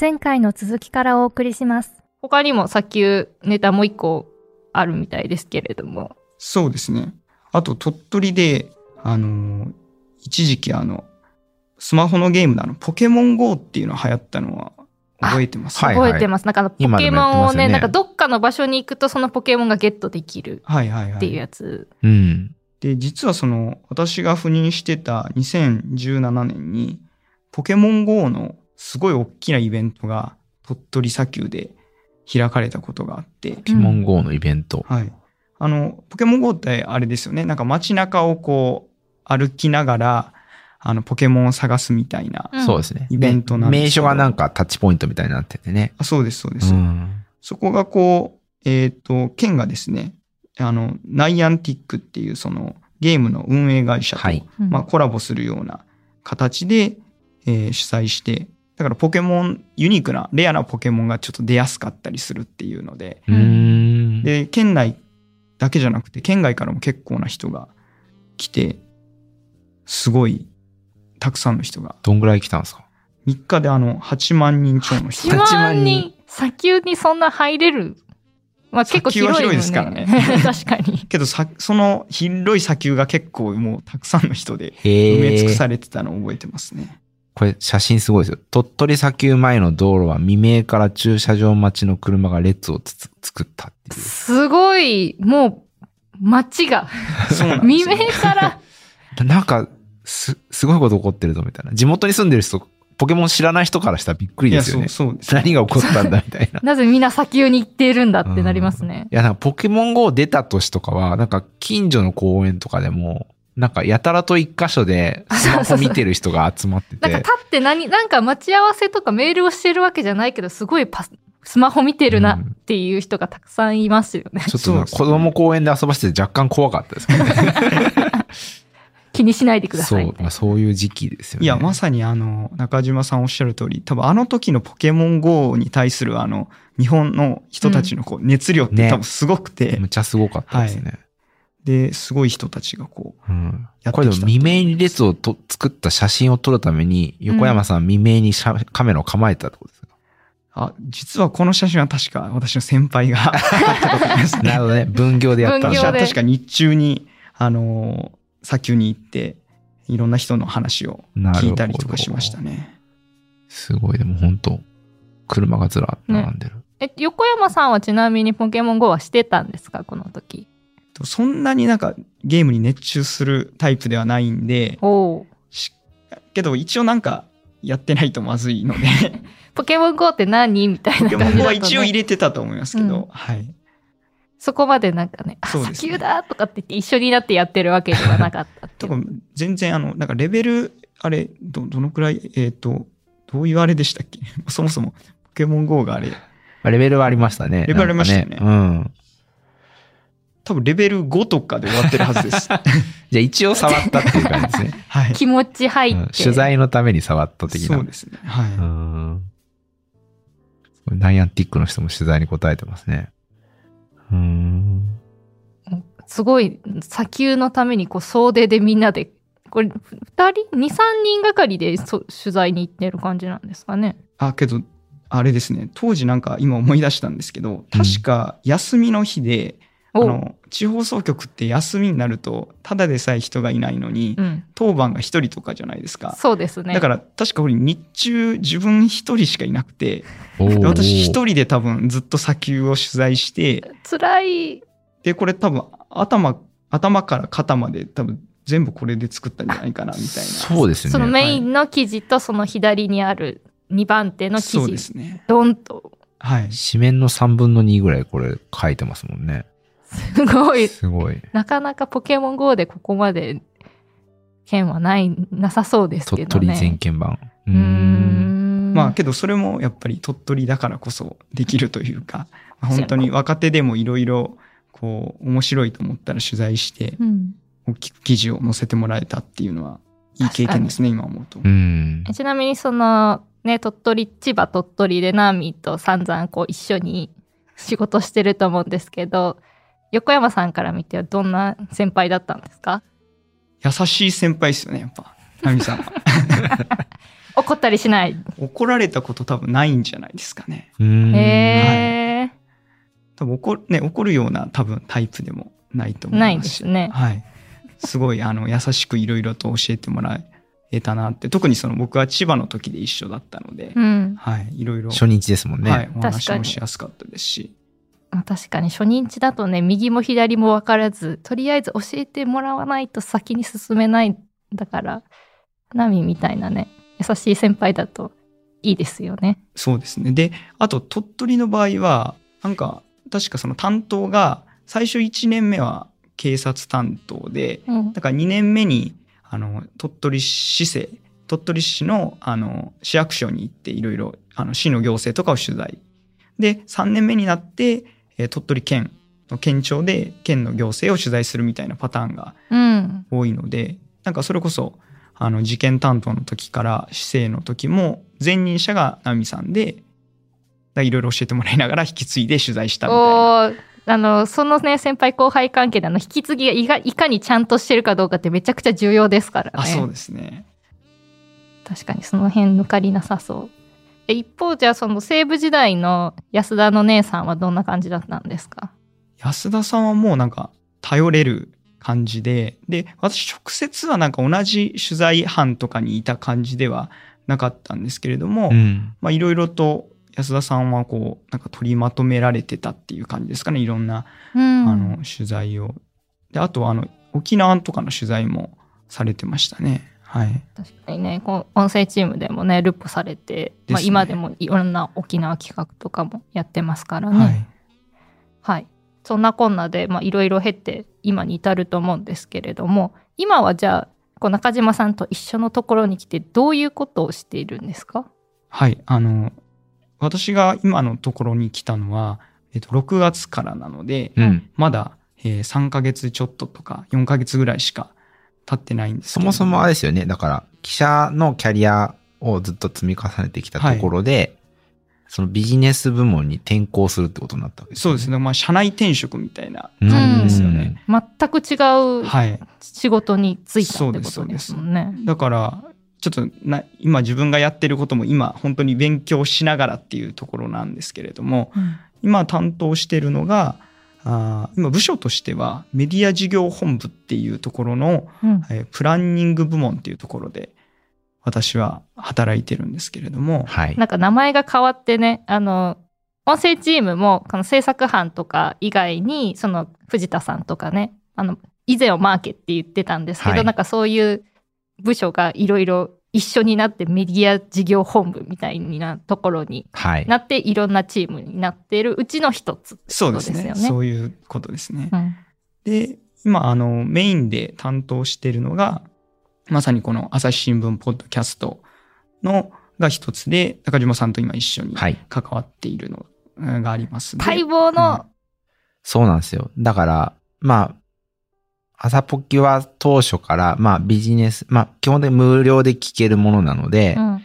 前回の続きからお送りします。他にも砂丘ネタもう一個あるみたいですけれども。そうですね。あと、鳥取で、あのー一時期あの、スマホのゲームのあの、ポケモン GO っていうの流行ったのは覚えてます？はい覚えてます。なんかあのポケモンをね、ねなんかどっかの場所に行くとそのポケモンがゲットできるはいはいはい。っていうやつ。うん。で、実はその、私が赴任してた2017年に、ポケモン GO のすごい大きなイベントが鳥取砂丘で開かれたことがあって、ポケモン GO のイベント。はい。あの、ポケモン GO ってあれですよね。なんか街中をこう、歩きながら、あの、ポケモンを探すみたいな。うんそうですね。イベントなんですけど名所がなんかタッチポイントみたいになっててね。あそうです、そうです。うん。そこがこう、えっ、と、県がですね、あの、ナイアンティックっていうそのゲームの運営会社と、はいうんまあ、コラボするような形で、えー主催して、だからポケモン、ユニークな、レアなポケモンがちょっと出やすかったりするっていうので、うーん。で、県内だけじゃなくて、県外からも結構な人が来て、すごい、たくさんの人が、どんぐらい来たんですか？3日であの、8万人超の人1 8万万人人、砂丘にそんな入れる？まあ結構広い、ね、砂丘は広いですからね 確かに。けどさ、その広い砂丘が結構もうたくさんの人でへ埋め尽くえ。されてたのを覚えてますね。これ写真すごいですよ。鳥取砂丘前の道路は未明から駐車場待ちの車が列をつつ作ったっていう。すごい、もう、街が、未よ明から、なんか、す、すごいこと起こってるぞみたいな。地元に住んでる人、ポケモン知らない人からしたらびっくりですよね。そうです。何が起こったんだみたいな。なぜみんな砂丘に行っているんだってなりますね。いや、なんかポケモン GO 出た年とかは、なんか近所の公園とかでも、なんかやたらと一箇所でスマホ見てる人が集まっててなんか立、って何、なんか待ち合わせとかメールをしてるわけじゃないけど、すごいパス、スマホ見てるなっていう人がたくさんいますよね。ちょっとなんか子供公園で遊ばせて若干怖かったですけどね。気にしないでくだそさいみ、たいな。うまあ、そういう時期ですよね。いや、まさにあの、中島さんおっしゃる通り、多分あの時のポケモン GO に対するあの、日本の人たちのこう熱量ってね多分すごくて、むちゃすごかったですね。で、すごい人たちがこう、うんやってきたこれでも未明に列をと作った写真を撮るために、横山さん未明にカメラを構えたってことですか、あ、実はこの写真は確か私の先輩が 撮ったことですね。なるほどね。分業でやったんだ分業で私は確か日中に、あのー砂丘に行って、いろんな人の話を聞いたりとかしましたね。すごい、でも本当車がずらっと並んでる。え、横山さんはちなみにポケモン GO はしてたんですか？この時。そんなになんかゲームに熱中するタイプではないんで、おお。しけど一応なんかやってないとまずいので、ポケモン GO って何みたいなポケ感じだと、ね。モンは一応入れてたと思いますけど、うんはい。そこまでなんかね、あそうですね砂丘だとかって言って一緒になってやってるわけではなかったっ 分全然あの、なんかレベル、あれ、ど、どのくらい、えっ、と、どういうあれでしたっけ？そもそもポケモン GO があれ、まあレベルはありましたね。レベルありましたよねなんかうん。多分レベル5とかで終わってるはずです。じゃあ一応触ったっていう感じですね。はい。気持ち入って。うん取材のために触った的な。そうですね。はい。うん。ナイアンティックの人も取材に答えてますね。うん。すごい、砂丘のためにこう総出でみんなで、これ、二人二三人がかりでそ取材に行ってる感じなんですかね。あ、けど、あれですね。当時なんか今思い出したんですけど、確か休みの日で、あおの、地方総局って休みになると、ただでさえ人がいないのに、うん。当番が一人とかじゃないですか。そうですね。だから、確かこれ日中自分一人しかいなくて、私一人で多分ずっと砂丘を取材して、辛い。で、これ多分頭、頭から肩まで多分全部これで作ったんじゃないかな、みたいな。そうですね。そのメインの記事とその左にある2番手の記そうで事、すね。ドンと。はい。紙面の3分の2ぐらいこれ書いてますもんね。すごい。すごい。なかなかポケモン GO でここまで剣はない、なさそうですけ鳥取どね。全鍵版。うん。まあけどそれもやっぱり鳥取だからこそできるというか、まあ本当に若手でもいろいろこう面白いと思ったら取材してうん大きく記事を載せてもらえたっていうのはいい経験ですね、今思うと。うん。ちなみにその、ね、鳥取、千葉鳥取でナーミーと散々こう一緒に仕事してると思うんですけど、横山さんから見てはどんな先輩だったんですか？優しい先輩ですよね、やっぱ。ナミさんは。怒ったりしない？怒られたこと多分ないんじゃないですかね。へえ。多分怒,、ね、怒るような多分タイプでもないと思いますし。ないですねはい。すごいあの優しくいろいろと教えてもらえたなって。特にその僕は千葉の時で一緒だったので、うん。はい。いろいろ、初日ですもんね。はい、お話もしやすかったですし。まあ確かに初日だとね、右も左も分からず、とりあえず教えてもらわないと先に進めないんだから、ナミみたいなね、優しい先輩だといいですよね。そうですね。で、あと鳥取の場合は、なんか、確かその担当が、最初1年目は警察担当で、うん。だから2年目に、あの、鳥取市政、鳥取市の、あの、市役所に行って、いろいろ、市の行政とかを取材。で、3年目になって、えー鳥取県の県庁で、県の行政を取材するみたいなパターンがうん。多いので、なんかそれこそ、あの、事件担当の時から市政の時も、前任者がナミさんで、いろいろ教えてもらいながら引き継いで取材したみたいな。あの、そのね、先輩後輩関係であの、引き継ぎがいかいかにちゃんとしてるかどうかってめちゃくちゃ重要ですからね。あ、そうですね。確かにその辺抜かりなさそう。え一方じゃあその西部時代の安田の姉さんはどんな感じだったんですか？安田さんはもうなんか頼れる感じで、で、私直接はなんか同じ取材班とかにいた感じではなかったんですけれども、いろいろと安田さんはこう、なんか取りまとめられてたっていう感じですかね、いろんな、うんあの取材を。で、あとはあの、沖縄とかの取材もされてましたね。はい。確かにねこう音声チームでもねルポされて、まあ、今でもいろんな沖縄企画とかもやってますからね。はい。はい、そんなこんなでまあいろいろ経って今に至ると思うんですけれども今はじゃあこう中島さんと一緒のところに来てどういうことをしているんですか？はい。あの、私が今のところに来たのは、えっと、6月からなので、うん。まだ、えー3ヶ月ちょっととか4ヶ月ぐらいしか経ってないんですけれどそもそもあれですよね。だから、記者のキャリアをずっと積み重ねてきたところで、そのビジネス部門に転向するってことになったわけですよそうですね。まあ、社内転職みたいなうん感じですよね。全く違うはい。仕事に就いたそうってことですそうでですすもんね。だから、ちょっとな、今自分がやってることも今、本当に勉強しながらっていうところなんですけれども、うん今担当してるのが、あー今部署としてはメディア事業本部っていうところの、うんえープランニング部門っていうところで私は働いてるんですけれども、はい。なんか名前が変わってね、あの、音声チームも、この制作班とか以外に、その藤田さんとかね、あの、以前はマーケって言ってたんですけど、はいなんかそういう部署がいろいろ一緒になってメディア事業本部みたいなところにはい。なって、いろんなチームになっているうちの一つってそうことですねよね。そういうことですね。うんで今あのメインで担当しているのがまさにこの朝日新聞ポッドキャストのが一つで中島さんと今一緒にはい。関わっているのがありますで待望の、そうなんですよ。だから、まあ、朝ポキは当初から、まあビジネス、まあ基本的に無料で聞けるものなので、うん。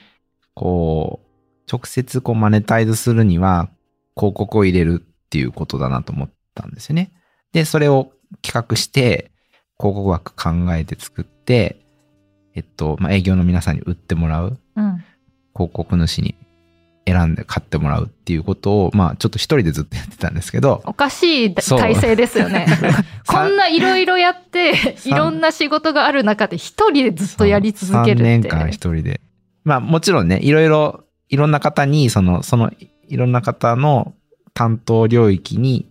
こう、直接こうマネタイズするには広告を入れるっていうことだなと思ったんですよね。で、それを企画して、広告枠考えて作って、えっと、まあ営業の皆さんに売ってもらう、うん。広告主に選んで買ってもらうっていうことを、まあちょっと一人でずっとやってたんですけど、おかしい体制ですよね。こんないろいろやって、いろんな仕事がある中で一人でずっとやり続けるって。3年間一人で。まあもちろんね、いろいろ、いろんな方に、その、その、いろんな方の担当領域に、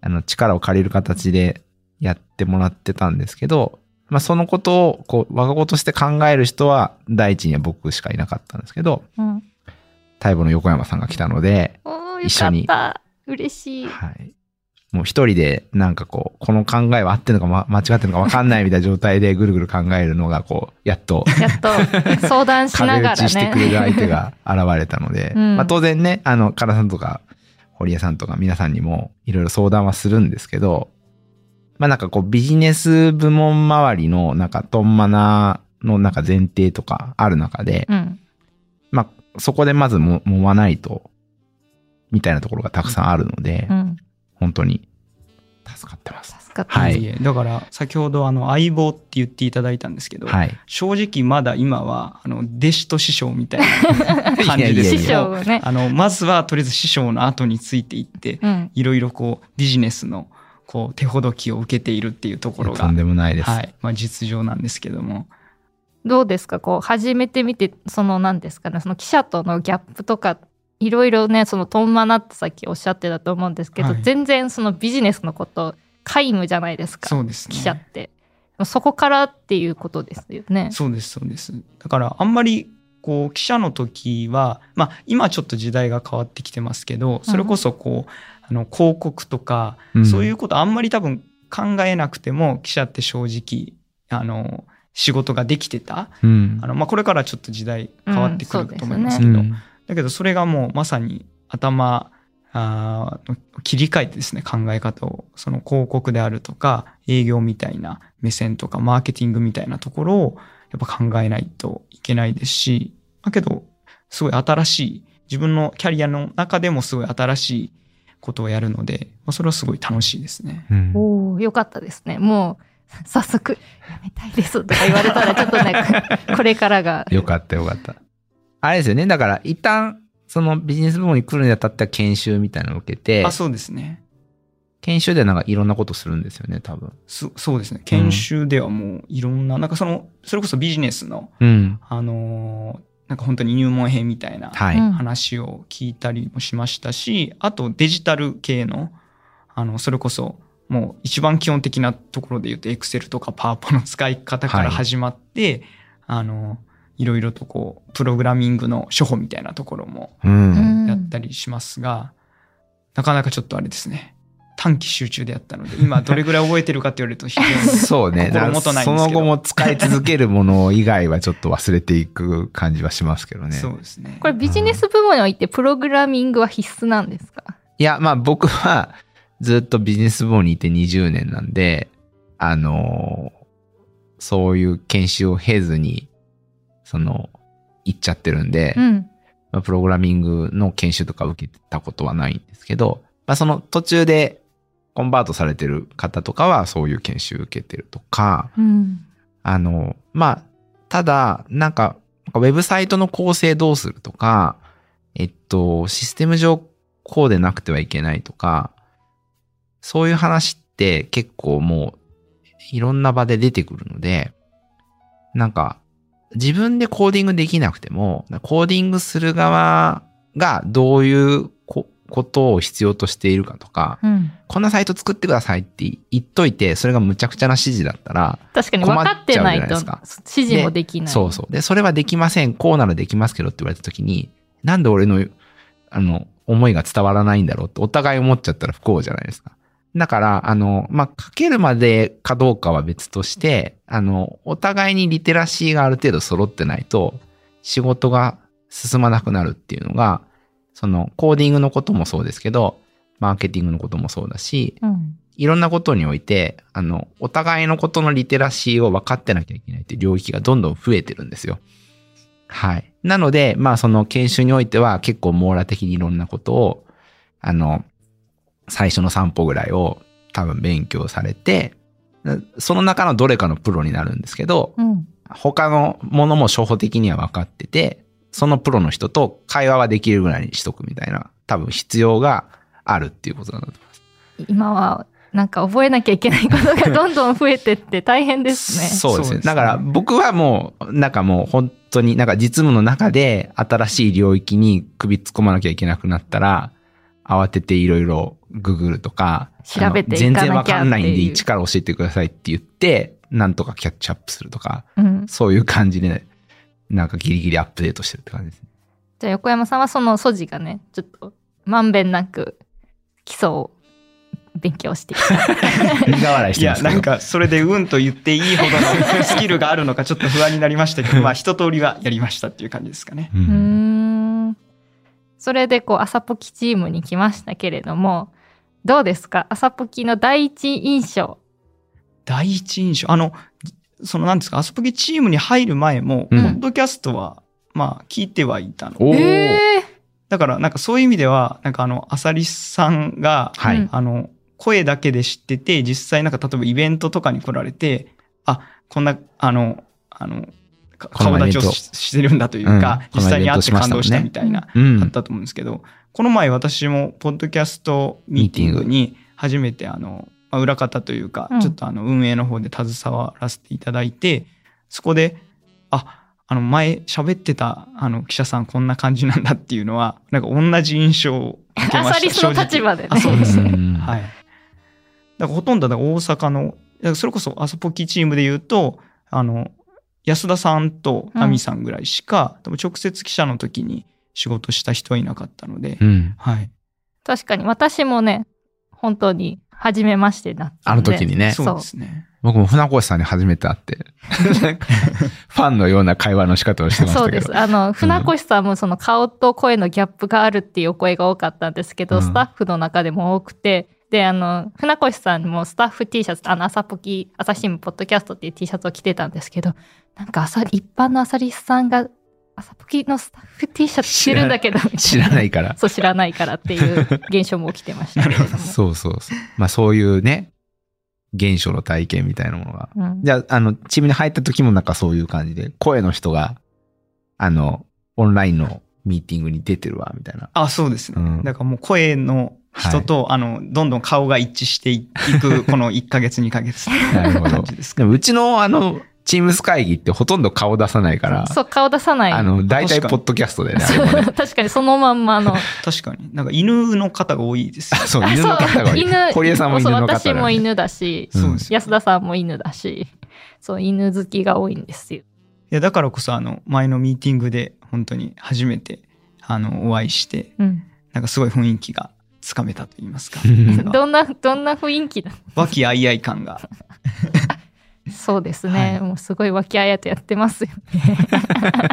あの、力を借りる形でやってもらってたんですけど、まあそのことを、こう、我が子として考える人は、第一には僕しかいなかったんですけど、うん待望の横山さんが来たので、一緒にた。嬉しい。はい。もう一人で、なんかこう、この考えは合ってるのか、ま、間違ってるのか分かんないみたいな状態でぐるぐる考えるのが、こう、やっと、やっと相談しな壁がら打ちしてくれるね。相手が現れたので、うんまあ当然ね、あの、カラさんとか、堀江さんとか皆さんにもいろいろ相談はするんですけど、まあなんかこうビジネス部門周りのなんかトンマナのなんか前提とかある中で、うん。まあそこでまずも揉まないと、みたいなところがたくさんあるので、うん。本当に助かってます。助かったはいいえだから先ほどあの相棒って言っていただいたんですけど、はい。正直まだ今はあの弟子と師匠みたいな 感じです師けど匠をね。あのまずはとりあえず師匠の後についていってうん。いろいろこうビジネスのこう手ほどきを受けているっていうところがとんでもないです。はいまあ、実情なんですけどもどうですか？こう始めてみてその何ですかねその記者とのギャップとかいろいろねそのトンマナってさっきおっしゃってたと思うんですけど、はい。全然そのビジネスのこと皆無じゃないですかそうですね記者って。そこからっていうことですよね。そうですそうです。だからあんまりこう記者の時はまあ今ちょっと時代が変わってきてますけどそれこそこう、あの広告とか、うん。そういうことあんまり多分考えなくても記者って正直あの仕事ができてた。うん。あの、まあ、これからちょっと時代変わってくると思いますうけど、うんだけどそれがもうまさに頭あー切り替えてですね考え方をその広告であるとか営業みたいな目線とかマーケティングみたいなところをやっぱ考えないといけないですしだけどすごい新しい自分のキャリアの中でもすごい新しいことをやるので、まあ、それはすごい楽しいですね。うん。おおよかったですね。もう早速やめたいですとか言われたらちょっとねこれからが よかったよかった。あれですよね。だから、一旦、そのビジネス部門に来るにあたっては研修みたいなのを受けてあ、そうですね研修でなんかいろんなことするんですよね、多分。そそうですね研修ではもういろんな、なんかそのそれこそビジネスのうん。あのーなんか本当に入門編みたいなはい。うん話を聞いたりもしましたし、あとデジタル系の、あの、それこそもう一番基本的なところで言うと Excel とか PowerPoint の使い方からはい始まって、あの、いろいろとこう、プログラミングの処方みたいなところもやったりしますが、なかなかちょっとあれですね。短期集中でやったので、今どれぐらい覚えてるかって言われると 非常にそうね。心もとないんそですけどの後も使い続けるもの以外はちょっと忘れていく感じはしますけどね。そうですね。これビジネス部門においてプログラミングは必須なんですか？いや、まあ僕はずっとビジネス部門にいて20年なんで、あのーそういう研修を経ずに、その、行っちゃってるんで、うん。まあ、プログラミングの研修とか受けたことはないんですけど、まあその途中でコンバートされてる方とかはそういう研修受けてるとか、うん。あの、まあ、ただ、なんか、ウェブサイトの構成どうするとか、えっと、システム上こうでなくてはいけないとか、そういう話って結構もういろんな場で出てくるので、なんか、自分でコーディングできなくても、コーディングする側がどういうこことを必要としているかとか、うんこんなサイト作ってくださいって言っといて、それがむちゃくちゃな指示だったら、確かに分かってないと指示もできない。そうそう。で、それはできません。こうならできますけどって言われた時に、なんで俺の、あの、思いが伝わらないんだろうってお互い思っちゃったら不幸じゃないですか。だから、あの、まあ、書けるまでかどうかは別として、あの、お互いにリテラシーがある程度揃ってないと、仕事が進まなくなるっていうのが、その、コーディングのこともそうですけど、マーケティングのこともそうだし、うんいろんなことにおいて、あの、お互いのことのリテラシーを分かってなきゃいけないっていう領域がどんどん増えてるんですよ。はい。なので、まあその研修においては結構網羅的にいろんなことを、あの、最初の3歩ぐらいを多分勉強されて、その中のどれかのプロになるんですけど、うん他のものも初歩的には分かってて、そのプロの人と会話はできるぐらいにしとくみたいな、多分必要があるっていうことなんだと思います。今はなんか覚えなきゃいけないことがどんどん増えてって大変ですね。そうですね。そうですねだから僕はもう、なんかもう本当になんか実務の中で新しい領域に首突っ込まなきゃいけなくなったら、慌てていろいろググるとか、調べていかなきゃあの全然わかんないんで一から教えてくださいって言って、なんとかキャッチアップするとか、うん、そういう感じで、なんかギリギリアップデートしてるって感じですね。じゃあ横山さんはその素地がねちょっとまんべんなく基礎を勉強してきた。苦笑いしいやてますけど。なんかそれでうんと言っていいほどのスキルがあるのかちょっと不安になりましたけどまあ一通りはやりましたっていう感じですかね。うんそれでこう朝ポキチームに来ましたけれどもどうですか？朝ポキの第一印象。第一印象？あのそのなんですか？アスプギチームに入る前も、うん。ポッドキャストはまあ聞いてはいたの。おー。えだからなんかそういう意味ではなんかあのアサリさんが、はい。うん。あの声だけで知ってて、実際なんか例えばイベントとかに来られて、あ、こんな、あの、あの顔立ちをししてるんだというか、うん実際に会って感動したみたいな、うんあったと思うんですけど、この前私もポッドキャストミーティングに初めてあの、まあ裏方というか、うんちょっとあの運営の方で携わらせていただいて、そこで、あ、あの前喋ってたあの記者さんこんな感じなんだっていうのは、なんか同じ印象を受けました。アサリスの立場でねあ、そうですね。うんはい。だからほとんど大阪の、それこそアソポキチームで言うと、あの、安田さんとナミさんぐらいしか、多分直接記者の時に仕事した人はいなかったので、うん。はい。確かに私もね、本当に初めましてだったあ。の時にね。そうですね。僕も船越さんに初めて会って、ファンのような会話の仕方をしてましたけど。そうです。あの、船越さんもその顔と声のギャップがあるっていうお声が多かったんですけど、うんスタッフの中でも多くて、で、あの、船越さんもスタッフ T シャツ、あの、朝ポキ、朝日新聞ポッドキャストっていう T シャツを着てたんですけど、なんか朝、一般のアサリスさんが、朝ポキのスタッフ T シャツ着てるんだけど、知らないから。そう、知らないからっていう現象も起きてましたども。そうそうそう。まあそういうね、現象の体験みたいなものが。うんじゃあ、あの、チームに入った時もなんかそういう感じで、声の人が、あの、オンラインのミーティングに出てるわ、みたいな。あ、そうですね。うんだからもう声の人と、あの、どんどん顔が一致していく、この1ヶ月、2ヶ月なるほど感じですか。でもうちのあの、チームス会議ってほとんど顔出さないから、そう、顔出さない。あの、大体ポッドキャストでね、あれもね。確かにそのまんまの。確かに。なんか犬の方が多いですよあ そう、あ犬の方が多い。犬堀江さんも犬の方そう私も。犬だし、うん安田さんも犬だし、そう、犬好きが多いんですよ。いや、だからこそ、あの、前のミーティングで、本当に初めて、あの、お会いして、うん。なんかすごい雰囲気がつかめたと言いますか。う んなんかどんな、どんな雰囲気だ和気あいあい感が。そうですね。はいもうすごい和気あいあいとやってますよね。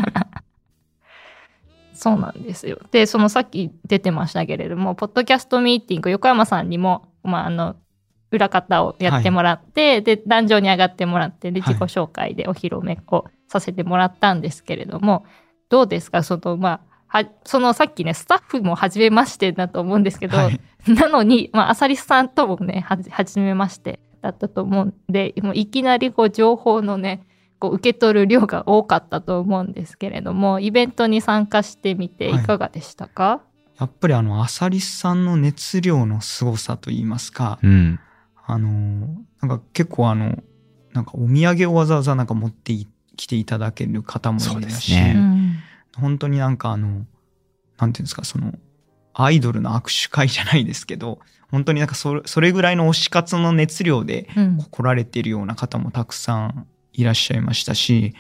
そうなんですよ。で、そのさっき出てましたけれども、ポッドキャストミーティング、横山さんにも、まあ、あの、裏方をやってもらって、で、壇上に上がってもらって、で、はい自己紹介でお披露目をさせてもらったんですけれども、どうですか？その、まあ、はそのさっきね、スタッフも初めましてだと思うんですけど、はい。なのに、まあ、アサリスさんともね、はじめましてだったと思うんで、もういきなりこう、情報のね、こう、受け取る量が多かったと思うんですけれども、イベントに参加してみてい。かがでしたか、やっぱりあの、アサリスさんの熱量の凄さと言いますか、うん。あのー、なんか結構あの、なんかお土産をわざわざなんか持っていきていただける方もいそうらし、ですね。うん。本当になんかあの、なんていうんですか、その、アイドルの握手会じゃないですけど、本当になんかそれそれぐらいの推し活の熱量でうん来られているような方もたくさんいらっしゃいましたし、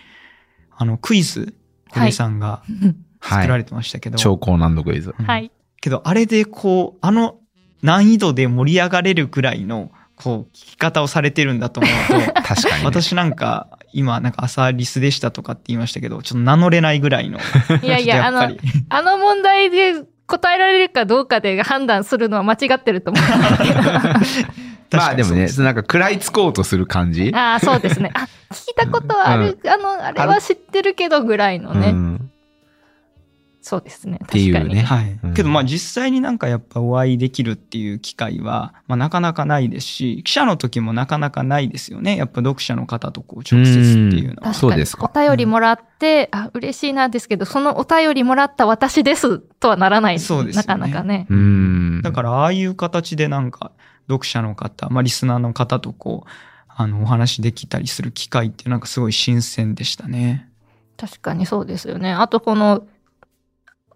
あの、クイズ、堀江さんがはい。作られてましたけど、超高難度クイズ。うんはい。けど、あれでこう、あの難易度で盛り上がれるくらいの、こう、聞き方をされてるんだと思うと、確かに、ね。私なんか、今、なんか朝リスでしたとかって言いましたけど、ちょっと名乗れないぐらいの。いやいや、あのあの問題で答えられるかどうかで判断するのは間違ってると思う んですけど。まあでもね、なんか食らいつこうとする感じ。ああ、そうですね。あ、聞いたことはある、あの、あれは知ってるけどぐらいのね。うんそうですね。ていうね確かに。はいうんけどまあ実際になんかやっぱお会いできるっていう機会は、まあ、なかなかないですし記者の時もなかなかないですよねやっぱ読者の方とこう直接っていうのは。そうですかお便りもらって、あ、嬉しいなんですけど、そのお便りもらった私ですとはならない。そうですよねなかなかね。うん。だからああいう形でなんか読者の方、まあ、リスナーの方とこうあのお話できたりする機会ってなんかすごい新鮮でしたね。確かにそうですよね。あとこの、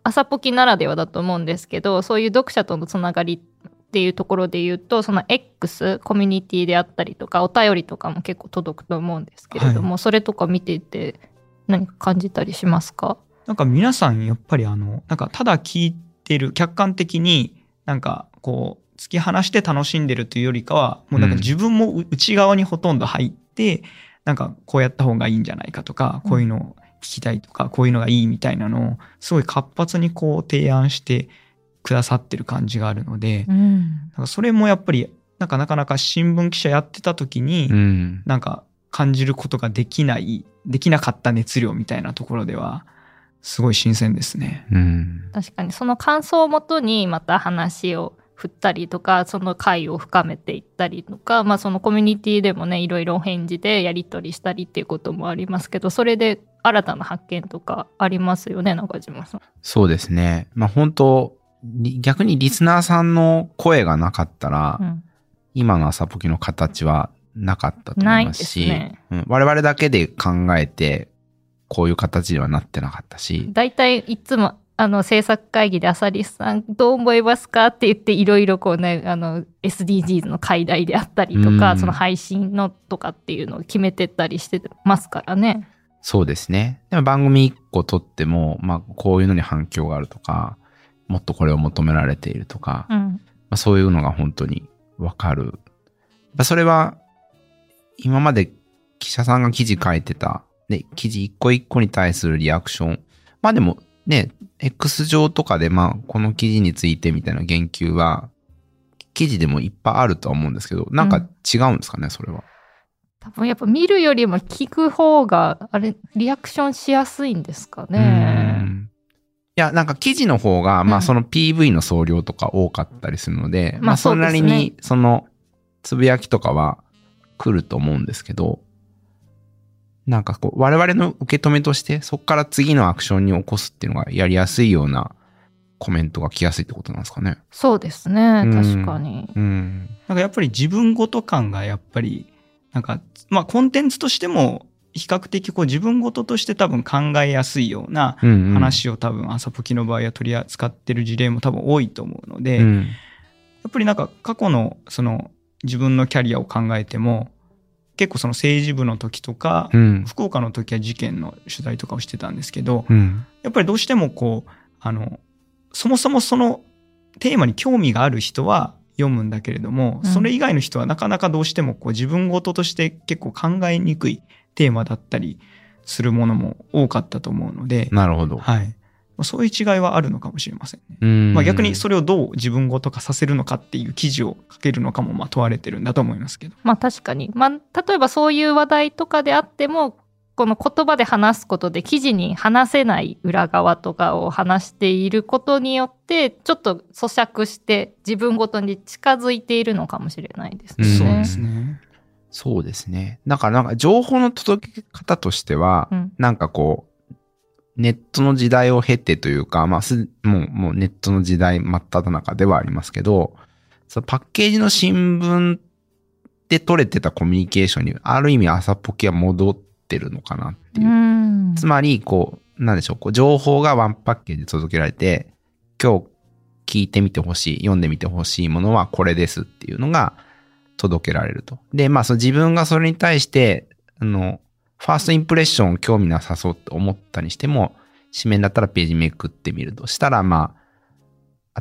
朝ポキならではだと思うんですけど、そういう読者とのつながりっていうところで言うと、その X、コミュニティであったりとか、お便りとかも結構届くと思うんですけれども、それとか見ていて何か感じたりしますか？なんか皆さんやっぱりあのなんかただ聞いてる客観的になんかこう突き放して楽しんでるというよりかはもうなんかうん。自分もう内側にほとんど入って、なんかこうやった方がいいんじゃないかとかこういうのを聞きたいとかこういうのがいいみたいなのをすごい活発にこう提案してくださってる感じがあるので、うん。なんかそれもやっぱりなんかなかなか新聞記者やってた時に、うん。なんか感じることができないできなかった熱量みたいなところではすごい新鮮ですね。うん。確かにその感想をもとにまた話を振ったりとか、その会を深めていったりとか、まあそのコミュニティでもね、いろいろお返事でやり取りしたりっていうこともありますけど、それで新たな発見とかありますよね、中島さん。そうですね。まあ本当り逆にリスナーさんの声がなかったら、うん。今の朝ポキの形はなかったと思いますし、すねうん我々だけで考えて、こういう形にはなってなかったし、大体いつも、あの、制作会議でアサリスさんどう思いますかって言って、いろいろこうね、あの、SDGs の課題であったりとか、うんその配信のとかっていうのを決めてったりしてますからね。そうですね。でも番組一個撮っても、まあこういうのに反響があるとか、もっとこれを求められているとか、まうん。あ、そういうのが本当にわかる。それは、今まで記者さんが記事書いてた、ね、記事一個一個に対するリアクション。まあでもね、X 上とかでまあこの記事についてみたいな言及は、記事でもいっぱいあるとは思うんですけど、なんか違うんですかね、それは。多分やっぱ見るよりも聞く方が、あれ、リアクションしやすいんですかうね。んいや、なんか記事の方が、まうんあその PV の総量とか多かったりするので、まあまあそれなりそうですにそのつぶやきとかは来ると思うんですけど、なんかこう我々の受け止めとしてそこから次のアクションに起こすっていうのがやりやすいようなコメントが来やすいってことなんですかね。そうですね。うん確かに。うん。なんかやっぱり自分ごと感がやっぱり、なんか、まあコンテンツとしても比較的こう自分ごととして多分考えやすいような。話を多分朝ポキの場合は取り扱ってる事例も多分多いと思うので、やうん。っぱりなんか過去のその自分のキャリアを考えても、結構その政治部の時とか、うん。福岡の時は事件の取材とかをしてたんですけど、うん。やっぱりどうしてもこう、あの、そもそもそのテーマに興味がある人は読むんだけれども、うんそれ以外の人はなかなかどうしてもこう自分事として結構考えにくいテーマだったりするものも多かったと思うので、なるほど。はい。まあそういう違いはあるのかもしれませんね。うんまあ逆にそれをどう自分ごと化させるのかっていう記事を書けるのかもまあ問われてるんだと思いますけど。まあ確かに。まあ、例えばそういう話題とかであっても、この言葉で話すことで記事に話せない裏側とかを話していることによって、ちょっと咀嚼して自分ごとに近づいているのかもしれないですね。うんそうですね。そうですね。だからなんか情報の届け方としては、うんなんかこう、ネットの時代を経てというか、まあす、もう、もうネットの時代真っ只中ではありますけど、そのパッケージの新聞で取れてたコミュニケーションに、ある意味朝ポキは戻ってるのかなっていうう。ん。つまり、こう、なんでしょう、こう、情報がワンパッケージで届けられて、今日聞いてみてほしい、読んでみてほしいものはこれですっていうのが届けられると。で、まあ、その自分がそれに対して、あの、ファーストインプレッションを興味なさそうって思ったにしても、紙面だったらページめくってみるとしたら、まあ、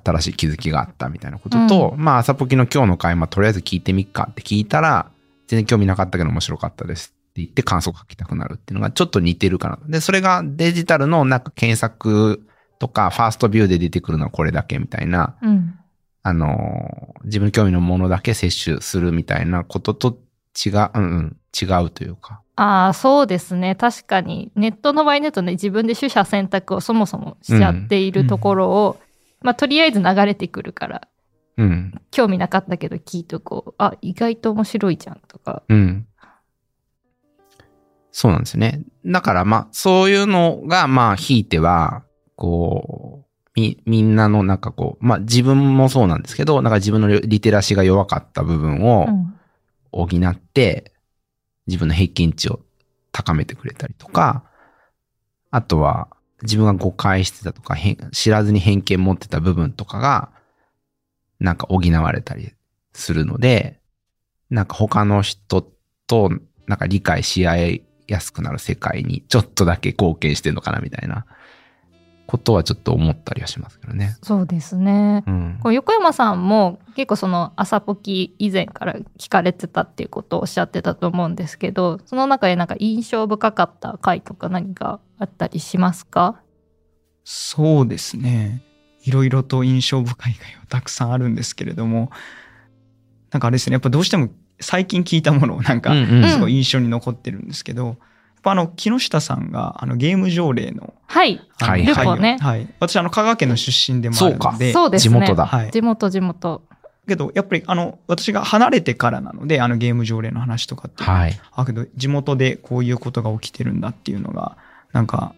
新しい気づきがあったみたいなことと、まあ、朝ポキの今日の回、まあ、とりあえず聞いてみっかって聞いたら、全然興味なかったけど面白かったですって言って感想を書きたくなるっていうのがちょっと似てるかな。で、それがデジタルのなんか検索とか、ファーストビューで出てくるのはこれだけみたいな、うん。あのー自分興味のものだけ摂取するみたいなことと違う、うんうん、違うというか。ああ、そうですね。確かに。ネットの場合だとね、自分で取捨選択をそもそもしちゃっているところを、まあ、とりあえず流れてくるから、うん、興味なかったけど聞いとこう。あ、意外と面白いじゃんとか。うん。そうなんですよね。だからまあ、そういうのがまあ、ひいては、こう、み、みんなのなんかこう、まあ自分もそうなんですけど、なんか自分のリテラシーが弱かった部分をうん。補って、自分の平均値を高めてくれたりとか、あとは自分が誤解してたとか、変知らずに偏見持ってた部分とかが、なんか補われたりするので、なんか他の人となんか理解し合いやすくなる世界にちょっとだけ貢献してんのかなみたいなことはちょっと思ったりはしますけどね。そうですね。うん。こう横山さんも結構その朝ポキ以前から聞かれてたっていうことをおっしゃってたと思うんですけどその中でなんか印象深かった回とか何かあったりしますか？そうですね。いろいろと印象深い回はたくさんあるんですけれども、なんかあれですね、やっぱどうしても最近聞いたものをなんかうんうんすごい印象に残ってるんですけど、ぱあの、木下さんが、あの、ゲーム条例の、はい。はいルポねはい。私、あの、香川県の出身でもあるそうかので、そうですね。地元だはい。地元、地元。けど、やっぱり、あの、私が離れてからなので、あの、ゲーム条例の話とかって。はい。あ、けど、地元でこういうことが起きてるんだっていうのが、なんか、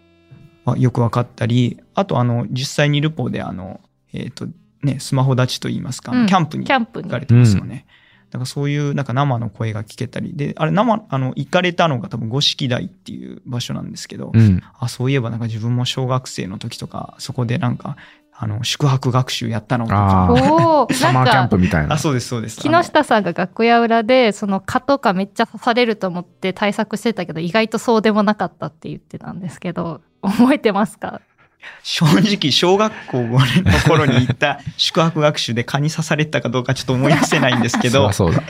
まあよく分かったり、あと、あの、実際にルポで、あの、えっ、と、ね、スマホ立ちといいますか、うんキャンプにキャンプに行か。れてますよね。だからそういうなんか生の声が聞けたり、で、あれ生、あの、行かれたのが多分五色台っていう場所なんですけど、うん。あ、そういえばなんか自分も小学生の時とか、そこでなんか、あの、宿泊学習やったのとあか。おお、サマーキャンプみたいなあ、。そうです、そうです。木下さんが楽屋裏でその蚊とかめっちゃ刺されると思って対策してたけど意外とそうでもなかったって言ってたんですけど覚えてますか？正直、小学校5年の頃に行った宿泊学習で蚊に刺されたかどうかちょっと思い出せないんですけそどそうだ。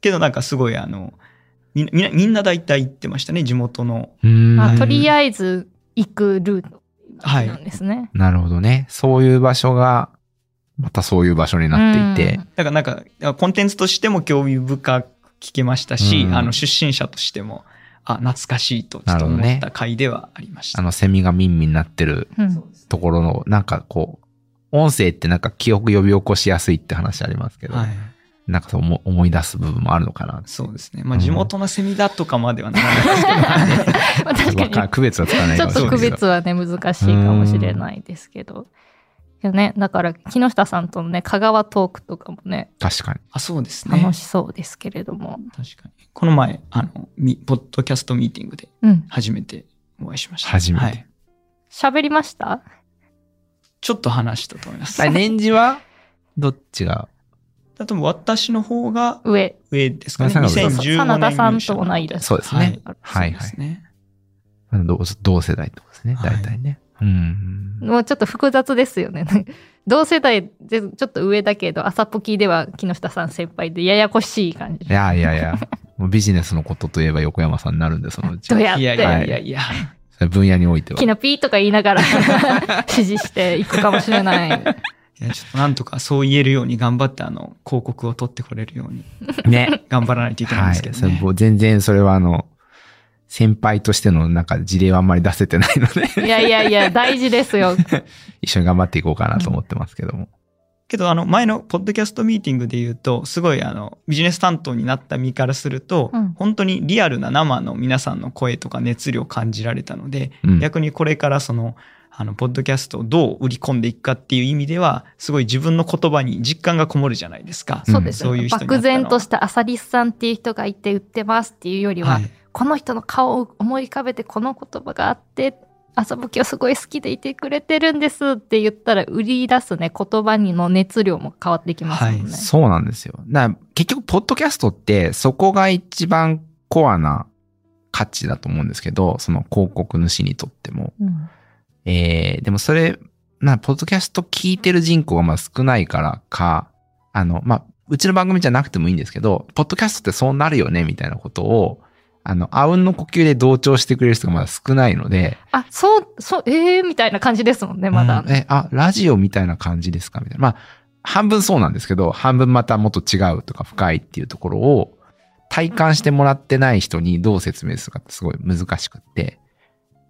けどなんかすごいあの、みんなみんなみんな大体行ってましたね、地元の。うんまあ、とりあえず行くルートはいなんですね。なるほどね。そういう場所が、またそういう場所になっていて。だからなんか、コンテンツとしても興味深く聞けましたし、うんあの、出身者としても、あ、懐かしいとちょっと思った回ではありました。あの、セミがミンミンなってるところの、なんかこう、音声ってなんか記憶呼び起こしやすいって話ありますけど、はい。なんかそう思思い出す部分もあるのかな。そうですね。まあ、うん地元のセミだとかまではならないですけど、ね、まあ確かに区別はつかないちょっと区かもしれないけど。別はね難しいかもしれないですけど。いやね、だから木下さんとのね香川トークとかもね確かに。あ、そうですね。楽しそうですけれども、確かに。この前、あの、みポッドキャストミーティングでうん初めてお会いしました。初めてはい喋りました？ちょっと話したと思います。年次は？どっちが？だと私の方が上上ですかね。さんが上2015そう年さんと同い年そうですねはい。はいそうですね。あの同同世代ってことですね。はい大体ね。もうちょっと複雑ですよね。同世代でちょっと上だけど、朝ポキでは木下さん。先輩でややこしい感じい。やいやいや、もうビジネスのことといえば横山さん。になるん。で、そのうちどう。やっいやい、やいやいや。それ分野においてはキ。ノピーとか言いながら指示していくかもしれない。いや、ちょっとなん。とかそう言えるように頑張って、あの、広告を取ってこれるようにね。頑張らないといけないん。ですけどね。それもう全然それはあの、先輩としてのなんか事例はあんまり出せてないので、いやいやいや、大事ですよ。一緒に頑張っていこうかなと思ってますけども。けど、あの、前のポッドキャストミーティングで言うと、すごい、あの、ビジネス担当になった身からすると、うん本当にリアルな生の皆さんの声とか熱量を感じられたので、うん逆にこれからその、あの、ポッドキャストをどう売り込んでいくかっていう意味では、すごい自分の言葉に実感がこもるじゃないですか。そうですそういうよ。人漠然としたアサリスさんっていう人がいて売ってますっていうよりは、はい。この人の顔を思い浮かべてこの言葉があって、朝ぼきをすごい好きでいてくれてるんですって言ったら売り出すね、言葉にの熱量も変わってきますもんね。はいそうなんですよ。だから結局、ポッドキャストって、そこが一番コアな価値だと思うんですけど、その広告主にとっても。うんえー、でもそれ、な、ポッドキャスト聞いてる人口がまあ少ないからか、あの、まあ、うちの番組じゃなくてもいいんですけど、ポッドキャストってそうなるよね、みたいなことを、あの、あうんの呼吸で同調してくれる人がまだ少ないので、あ、そう、そう、えー、みたいな感じですもんね、まだ。うんえ、あ、ラジオみたいな感じですかみたいな。まあ、半分そうなんですけど、半分またもっと違うとか深いっていうところを体感してもらってない人にどう説明するかってすごい難しくって。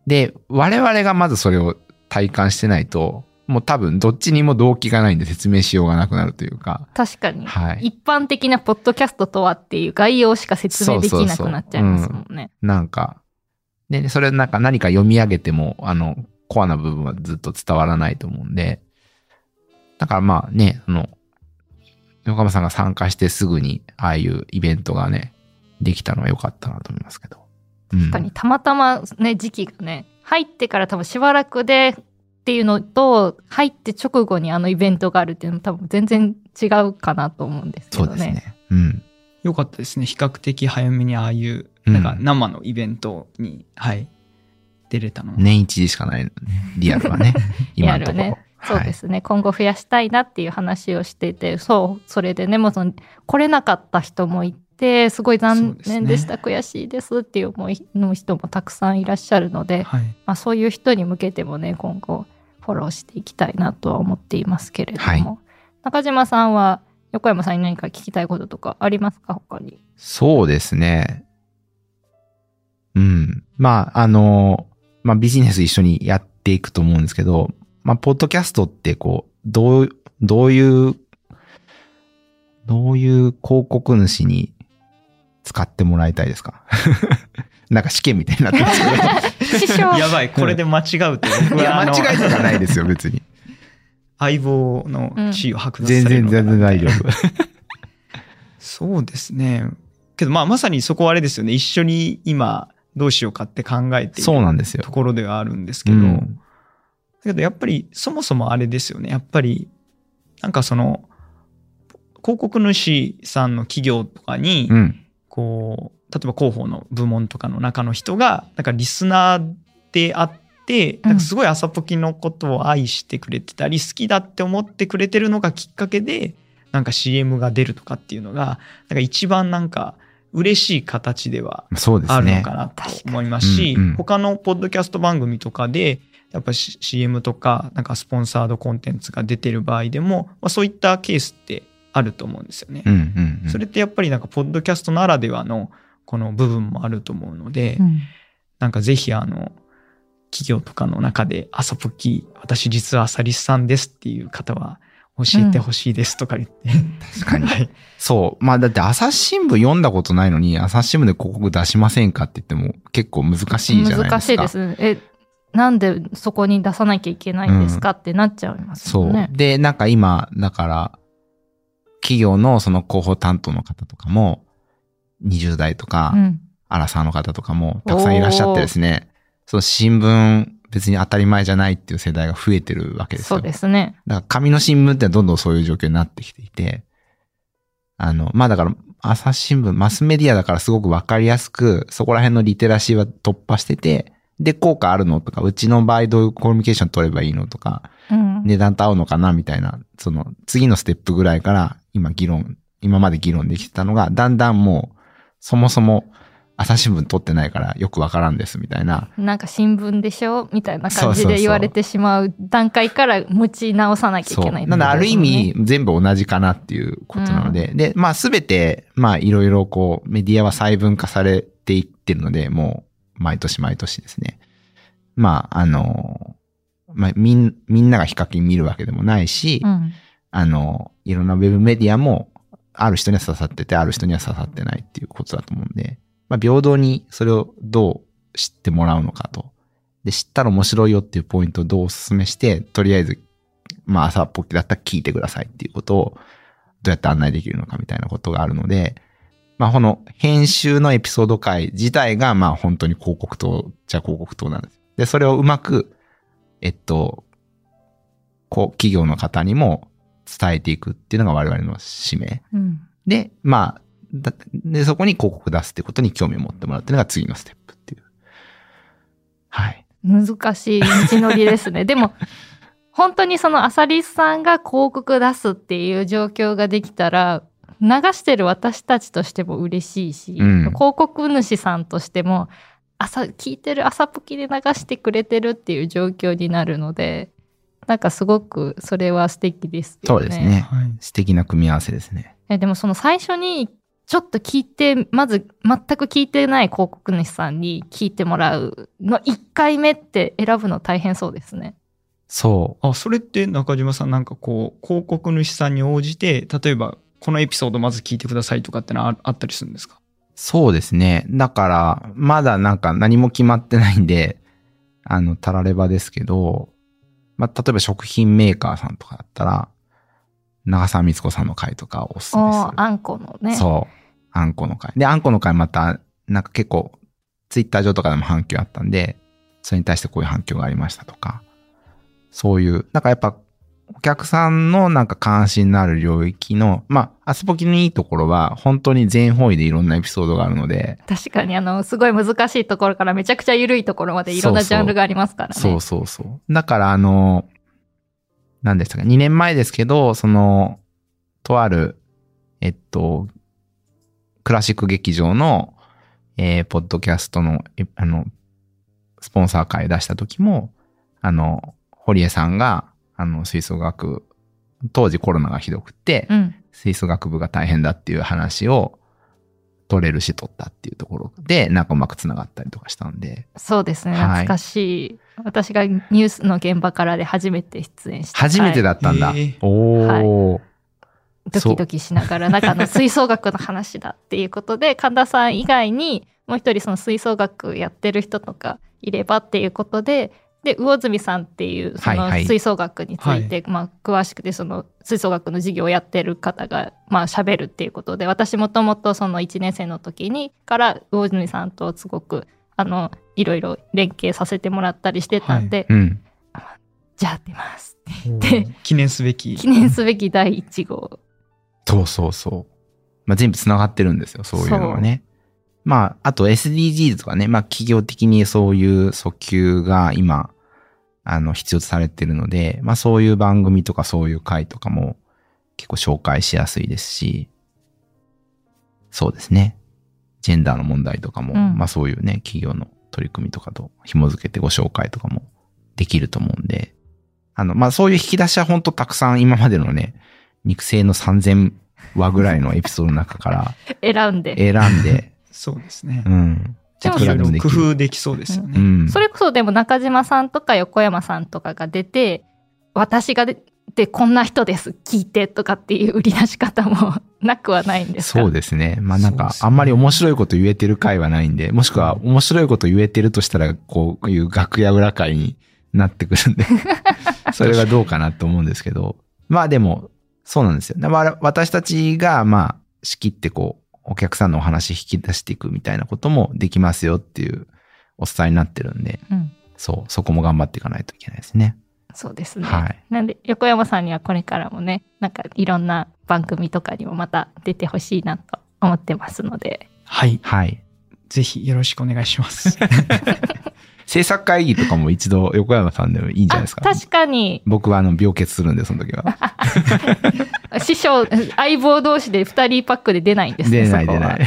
で、我々がまずそれを体感してないと、もう多分どっちにも動機がないんで説明しようがなくなるというか。確かに。はい。一般的なポッドキャストとはっていう概要しか説明できなくなっちゃいますもんね。なんか、で、それなんか何か読み上げても、あの、コアな部分はずっと伝わらないと思うんで、だからまあね、あの、横浜さんが参加してすぐに、ああいうイベントがね、できたのは良かったなと思いますけど。うん確かに、たまたまね、時期がね、入ってから多分しばらくでっていうのと、入って直後にあのイベントがあるっていうの多分全然違うかなと思うんですけそどね。うですね。うん。よかったですね。比較的早めにああいう、うんなんか生のイベントに、はい、出れたのは。年一でしかないのね。リアルはね。今のところ。リアルねそうですね、今後増やしたいなっていう話をしていて、そう、それでね、もうその、来れなかった人もいて、すごい残念でした、悔しいですっていう思いの人もたくさんいらっしゃるので、はい。まあ、そういう人に向けてもね今後フォローしていきたいなとは思っていますけれども、はい中島さんは横山さんに何か聞きたいこととかありますか？他に。そうですね。うん。まあ、あの、まあビジネス一緒にやっていくと思うんですけど、まあ、ポッドキャストってこう、どう、どういう、どういう広告主に使ってもらいたいですか？なんか試験みたいになってますけど。やばい、これで間違うと僕いや、間違いとかないですよ、別に。相棒の地位を剥奪全される然、のかな全然大丈夫。そうですね。けどまあまさにそこはあれですよね。一緒に今どうしようかって考えているそうなんですよと。ころではあるんですけど、うんだけどやっぱりそもそもあれですよね。やっぱりなんかその広告主さんの企業とかに、うん。例えば広報の部門とかの中の人がなんかリスナーであってなんかすごい朝ポキのことを愛してくれてたり好きだって思ってくれてるのがきっかけでなんか CM が出るとかっていうのがなんか一番なんか嬉しい形ではあるのか。なと思いますし、うんうん他のポッドキャスト番組とかでやっぱ C- CM とかなんかスポンサードコンテンツが出てる場合でも、まあ、そういったケースってあると思うんですよね。うんうんうん。それってやっぱりなんかポッドキャストならではのこの部分もあると思うので、うんなんかぜひあの企業とかの中で朝ポキ私実は朝リスさんですっていう方は教えてほしいですとか言って、確かに。はいそう。まあだって朝日新聞読んだことないのに、朝日新聞で広告出しませんかって言っても結構難しいじゃないですか。難しいですね。え、なんでそこに出さなきゃいけないんですかってなっちゃいますそう。よね。で、なんか今、だから、企業のその広報担当の方とかも、20代とか、うん。アラサーの方とかもたくさんいらっしゃってですね、その新聞別に当たり前じゃないっていう世代が増えてるわけですよ。そうですね。だから紙の新聞ってどんどんそういう状況になってきていて、あの、まあだから朝日新聞、マスメディアだからすごくわかりやすく、そこら辺のリテラシーは突破してて、で、効果あるのとか、うちの場合どういうコミュニケーション取ればいいのとか、うん。値段と合うのかなみたいな、その次のステップぐらいから今議論、今まで議論できてたのが、だんだんもう、そもそも朝日新聞取ってないからよくわからんですみたいな、なんか新聞でしょみたいな感じで言われてしまう段階から持ち直さなきゃい。けない、なんである意味全部同じかなっていうことなので、で、まあすべて、まあいろいろこうメディアは細分化されていってるので、もう毎年毎年ですね。まああの、まあみん、みんなが比較的見るわけでもないし、うん。あの、いろんなウェブメディアも、ある人には刺さってて、ある人には刺さってないっていうことだと思うんで、まあ、平等にそれをどう知ってもらうのかと。で、知ったら面白いよっていうポイントをどうお勧めして、とりあえず、まあ、朝っぽきだったら聞いてくださいっていうことを、どうやって案内できるのかみたいなことがあるので、まあ、この編集のエピソード回自体が、まあ、本当に広告塔じゃ広告塔なんです。で、それをうまく、えっと、こう、企業の方にも伝えていくっていうのが我々の使命。うん。で、まあ、だで、そこに広告出すってことに興味を持ってもらうっていうのが次のステップっていう。はい。難しい道のりですね。でも、本当にそのアサリスさんが広告出すっていう状況ができたら、流してる私たちとしても嬉しいし、うん広告主さんとしても、朝、聞いてる朝ポキで流してくれてるっていう状況になるので、なんかすごくそれは素敵ですよね。そうですね。はい素敵な組み合わせですね。えでもその最初にちょっと聞いてまず全く聞いてない広告主さんに聞いてもらうの1回目って選ぶの大変そうですね。そう。あそれって中島さんなんかこう広告主さんに応じて例えばこのエピソードまず聞いてくださいとかってのはああったりするんですか？そうですね。だから、まだなんか何も決まってないんで、あの、たらればですけど、まあ、例えば食品メーカーさんとかだったら、長澤光子さんの回とかをおすすめする。あんこのね。そう。あんこの回。で、あんこの回また、なんか結構、ツイッター上とかでも反響あったんで、それに対してこういう反響がありましたとか、そういう、なんかやっぱ、お客さんのなんか関心のある領域の、まあ、アスポキのいいところは、本当に全方位でいろんなエピソードがあるので、確かにあのすごい難しいところからめちゃくちゃ緩いところまでいろんなジャンルがありますからね。そうそうそう。だから、あの、何でしたか、2年前ですけど、その、とある、えっと、クラシック劇場の、えーポッドキャストの、えあの、スポンサー会出した時も、あの、堀江さんが、あの、吹奏楽、当時コロナがひどくて、うん。吹奏楽部が大変だっていう話を、取れるし取ったっていうところで、なんかうまく繋がったりとかしたんで。そうですね。はい懐かしい。私がニュースの現場からで初めて出演した。初めてだったんだ。はいおー。ドキドキしながら、なんかあの吹奏楽の話だっていうことで、神田さん以外にもう一人その吹奏楽やってる人とかいればっていうことで、で、魚住さんっていうそのはいはい吹奏楽について、まあ詳しくてその吹奏楽の授業をやってる方がまあ喋るっていうことで、私もともとその1年生の時にから魚住さんとすごくあのいろいろ連携させてもらったりしてたんで、うん。じゃあ出ます。で記念すべき。記念すべき第1号。そうそうそう。まあ、全部繋がってるんですよ、そういうのがね。まあ、あと SDGs とかね、まあ企業的にそういう訴求が今、あの、必要とされてるので、まあそういう番組とかそういう会とかも結構紹介しやすいですし、そうですね。ジェンダーの問題とかも、うんまあそういうね、企業の取り組みとかと紐づけてご紹介とかもできると思うんで、あの、まあそういう引き出しは本当たくさん今までのね、肉声の3000話ぐらいのエピソードの中から 選んで。選んで、そうですねう。ん。でもいくらでもでき工る。夫できそうですようね。ん。それこそでも中島さんとか横山さんとかが出て私が出てこんな人です聞いてとかっていう売り出し方もなくはないんですか？そうですね。まあなんかあんまり面白いこと言えてる回はないんで、もしくは面白いこと言えてるとしたら、こういう楽屋裏会になってくるんで、それがどうかなと思うんですけど、まあでも、そうなんですよ。だから私たちが、まあ、仕切ってこう、お客さんのお話引き出していくみたいなこともできますよっていうお伝えになってるんで、うん、そう、そこも頑張っていかないといけないですね。そうですね、はい。なんで横山さんにはこれからもねなんかいろんな番組とかにもまた出てほしいなと思ってますのではい。はい。ぜひよろしくお願いします。制作会議とかも一度横山さんでもいいんじゃないあですか？確かに僕はあの病欠するんで、その時は。師匠相棒同士で2人パックで出ないんですね出ない出ない。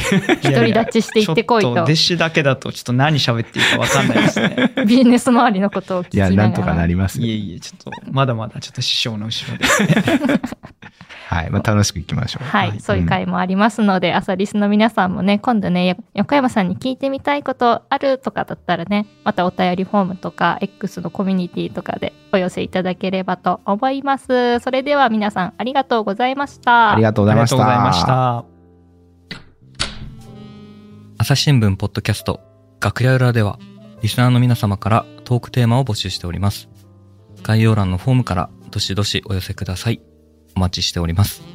独り立ちしていってこいとちょっ弟子だけだとちょっと何喋っていいかわかんないですね。ビジネス周りのことを聞きいや、ながらなんとかなりますよいえいえ、ちょっとまだまだちょっと師匠の後ろで。はい。まあ、楽しくいきましょう。はい、はいそういう回もありますので、朝リスの皆さんもね、今度ね、よ横山さんに聞いてみたいことあるとかだったらね、またお便りフォームとか、X のコミュニティとかでお寄せいただければと思います。それでは皆さんありがとうございました。ありがとうございました。ありがとうございました。朝日新聞ポッドキャスト楽屋裏ではリスナーの皆様からトークテーマを募集しております。概要欄のフォームからどしどしお寄せください。お待ちしております。